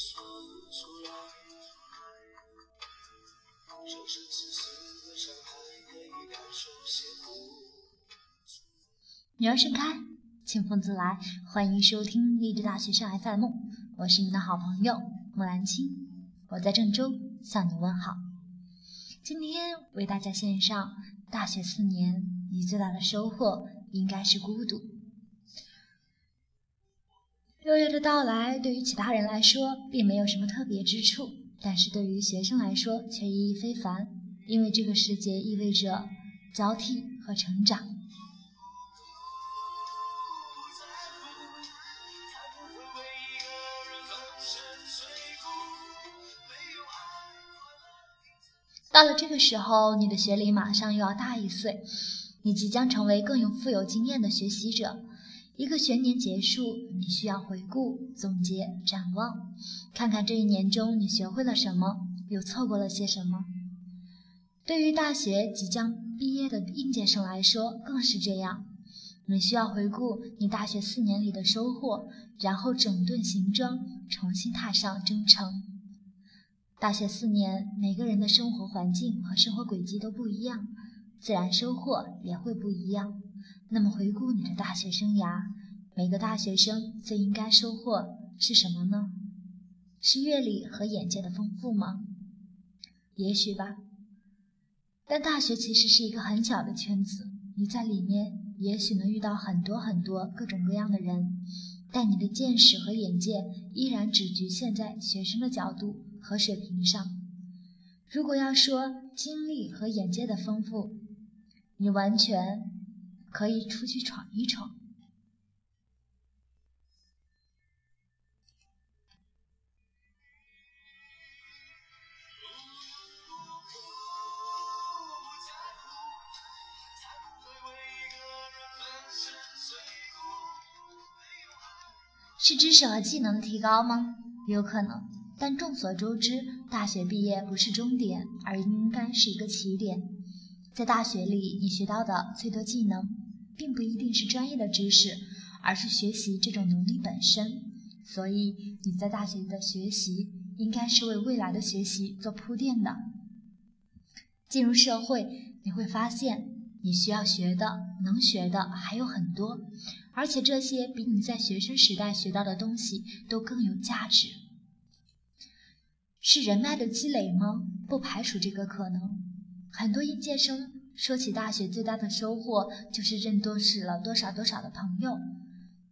说出来。生生死死的伤害，可以感受。女儿盛开，清风自来。欢迎收听励志大学生 FM，我是你的好朋友木兰青，我在郑州向你问好。今天为大家献上大学四年，你最大的收获应该是孤独。六月的到来，对于其他人来说并没有什么特别之处，但是对于学生来说却意义非凡，因为这个时节意味着交替和成长。到了这个时候，你的学历马上又要大一岁，你即将成为更有富有经验的学习者。一个学年结束，你需要回顾、总结、展望，看看这一年中你学会了什么，又错过了些什么。对于大学即将毕业的应届生来说，更是这样。你需要回顾你大学四年里的收获，然后整顿行装，重新踏上征程。大学四年，每个人的生活环境和生活轨迹都不一样，自然收获也会不一样。那么，回顾你的大学生涯，每个大学生最应该收获是什么呢？是阅历和眼界的丰富吗？也许吧。但大学其实是一个很小的圈子，你在里面也许能遇到很多很多各种各样的人，但你的见识和眼界依然只局限在学生的角度和水平上。如果要说经历和眼界的丰富，你完全。可以出去闯一闯。是知识和技能的提高吗？有可能，但众所周知，大学毕业不是终点，而应该是一个起点。在大学里，你学到的最多技能，并不一定是专业的知识，而是学习这种能力本身。所以，你在大学的学习，应该是为未来的学习做铺垫的。进入社会，你会发现，你需要学的、能学的还有很多，而且这些比你在学生时代学到的东西都更有价值。是人脉的积累吗？不排除这个可能。很多应届生说起大学最大的收获就是认多识了多少多少的朋友，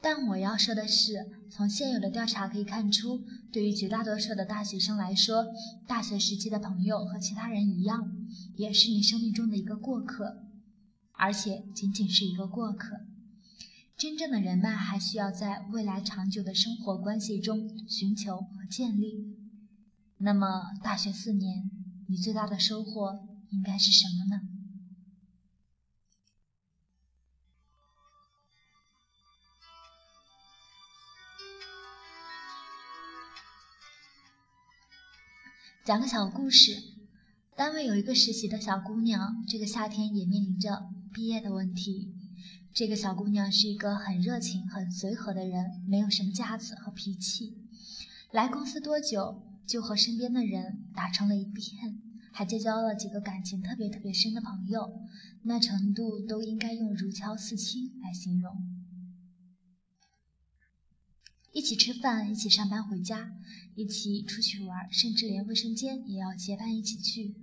但我要说的是，从现有的调查可以看出，对于绝大多数的大学生来说，大学时期的朋友和其他人一样，也是你生命中的一个过客，而且仅仅是一个过客。真正的人脉还需要在未来长久的生活关系中寻求和建立。那么，大学四年，你最大的收获？应该是什么呢？讲个小故事。单位有一个实习的小姑娘，这个夏天也面临着毕业的问题。这个小姑娘是一个很热情、很随和的人，没有什么架子和脾气。来公司多久，就和身边的人打成了一片。还结交了几个感情特别特别深的朋友，那程度都应该用如胶似漆来形容。一起吃饭，一起上班回家，一起出去玩，甚至连卫生间也要结伴一起去。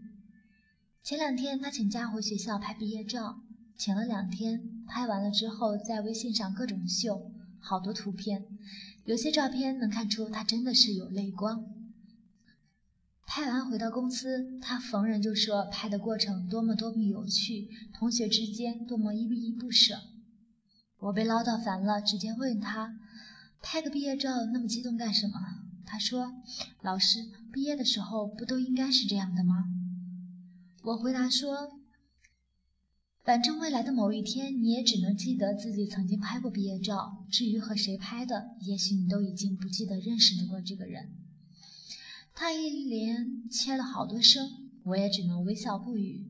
前两天他请假回学校拍毕业照，请了两天，拍完了之后在微信上各种秀，好多图片，有些照片能看出他真的是有泪光。拍完回到公司，他逢人就说拍的过程多么多么有趣，同学之间多么依依不舍。我被唠叨烦了，直接问他，拍个毕业照那么激动干什么？他说，老师，毕业的时候不都应该是这样的吗？我回答说，反正未来的某一天，你也只能记得自己曾经拍过毕业照，至于和谁拍的，也许你都已经不记得认识过这个人。他一连切了好多声，我也只能微笑不语。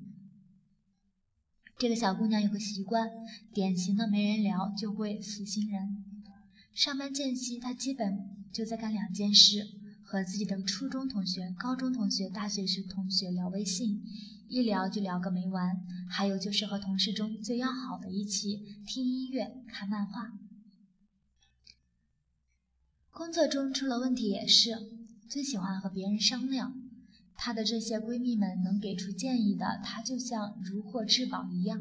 这个小姑娘有个习惯，典型的没人聊就会死心人。上班间隙，她基本就在干两件事：和自己的初中同学、高中同学、大学时同学聊微信，一聊就聊个没完。还有就是和同事中最要好的一起听音乐、看漫画。工作中出了问题也是，最喜欢和别人商量。她的这些闺蜜们能给出建议的，她就像如获至宝一样；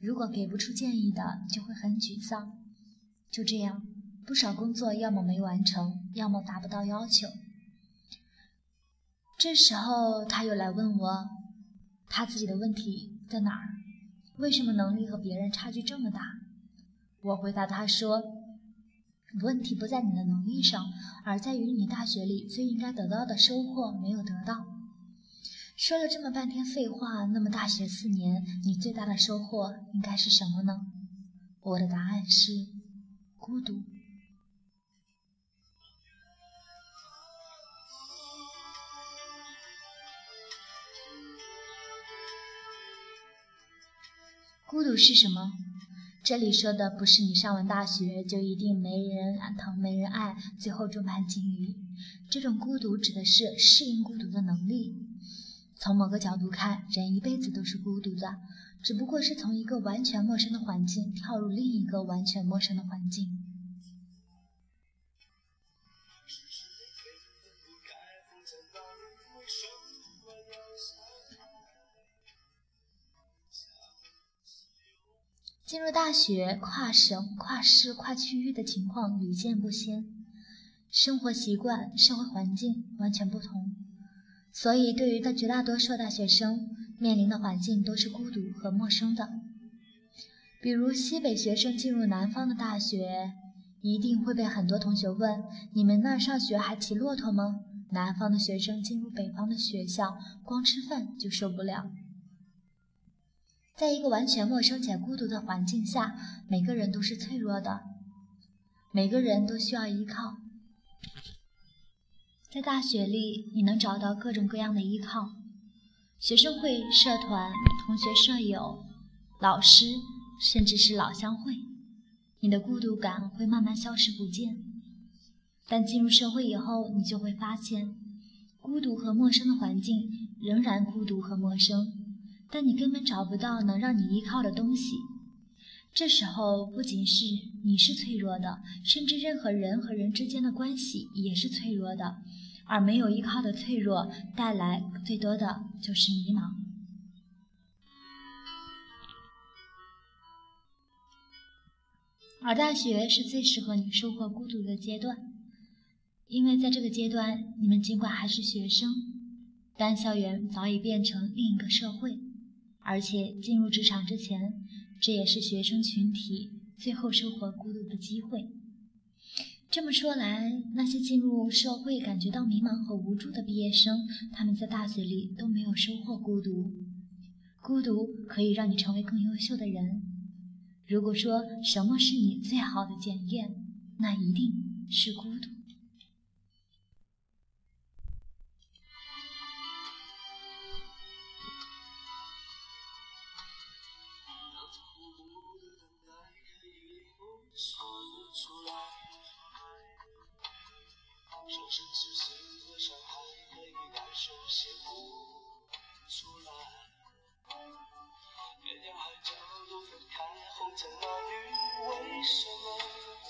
如果给不出建议的，就会很沮丧。就这样。不少工作要么没完成，要么达不到要求。这时候他又来问我，他自己的问题在哪儿？为什么能力和别人差距这么大？我回答他说：“问题不在你的能力上，而在于你大学里最应该得到的收获没有得到。”说了这么半天废话，那么大学四年你最大的收获应该是什么呢？我的答案是孤独。孤独是什么？这里说的不是你上完大学就一定没人疼、没人爱，最后众叛亲离。这种孤独指的是适应孤独的能力。从某个角度看，人一辈子都是孤独的，只不过是从一个完全陌生的环境跳入另一个完全陌生的环境。进入大学，跨省、跨市、跨区域的情况屡见不鲜，生活习惯、社会环境完全不同，所以对于大绝大多数大学生面临的环境都是孤独和陌生的。比如西北学生进入南方的大学，一定会被很多同学问：“你们那上学还骑骆驼吗？”南方的学生进入北方的学校，光吃饭就受不了。在一个完全陌生且孤独的环境下，每个人都是脆弱的，每个人都需要依靠。在大学里，你能找到各种各样的依靠：学生会、社团、同学、舍友、老师，甚至是老乡会。你的孤独感会慢慢消失不见。但进入社会以后，你就会发现，孤独和陌生的环境仍然孤独和陌生。但你根本找不到能让你依靠的东西，这时候不仅是你是脆弱的，甚至任何人和人之间的关系也是脆弱的，而没有依靠的脆弱带来最多的就是迷茫。而大学是最适合你收获孤独的阶段，因为在这个阶段，你们尽管还是学生，但校园早已变成另一个社会。而且进入职场之前，这也是学生群体最后收获孤独的机会。这么说来，那些进入社会感觉到迷茫和无助的毕业生，他们在大学里都没有收获孤独。孤独可以让你成为更优秀的人。如果说什么是你最好的检验，那一定是孤独。出来生生世世的伤害，可以感受写不出来。天涯海角都分开，红尘男女为什么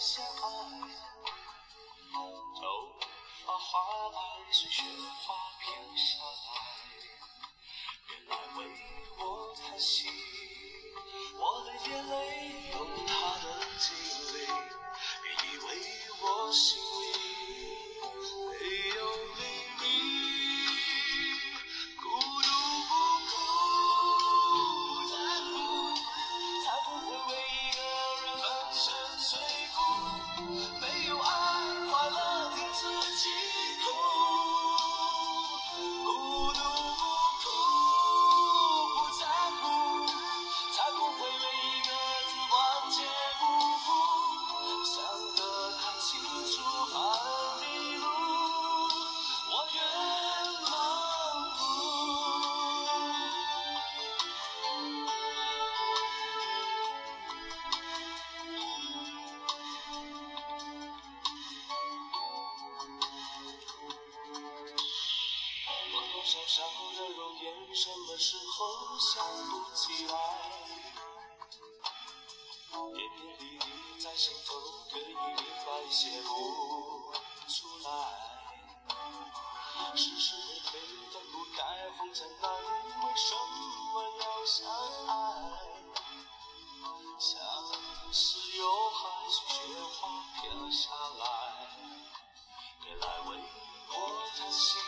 相爱？头发花白，随雪花飘下来。原来为我叹息，我的眼泪为身上的容颜什么时候想不起来？点点滴滴在心头可以发白，写不出来。是是非非分不开，红尘那里为什么要相爱？相思又还羞雪花飘下来，别来为我叹息。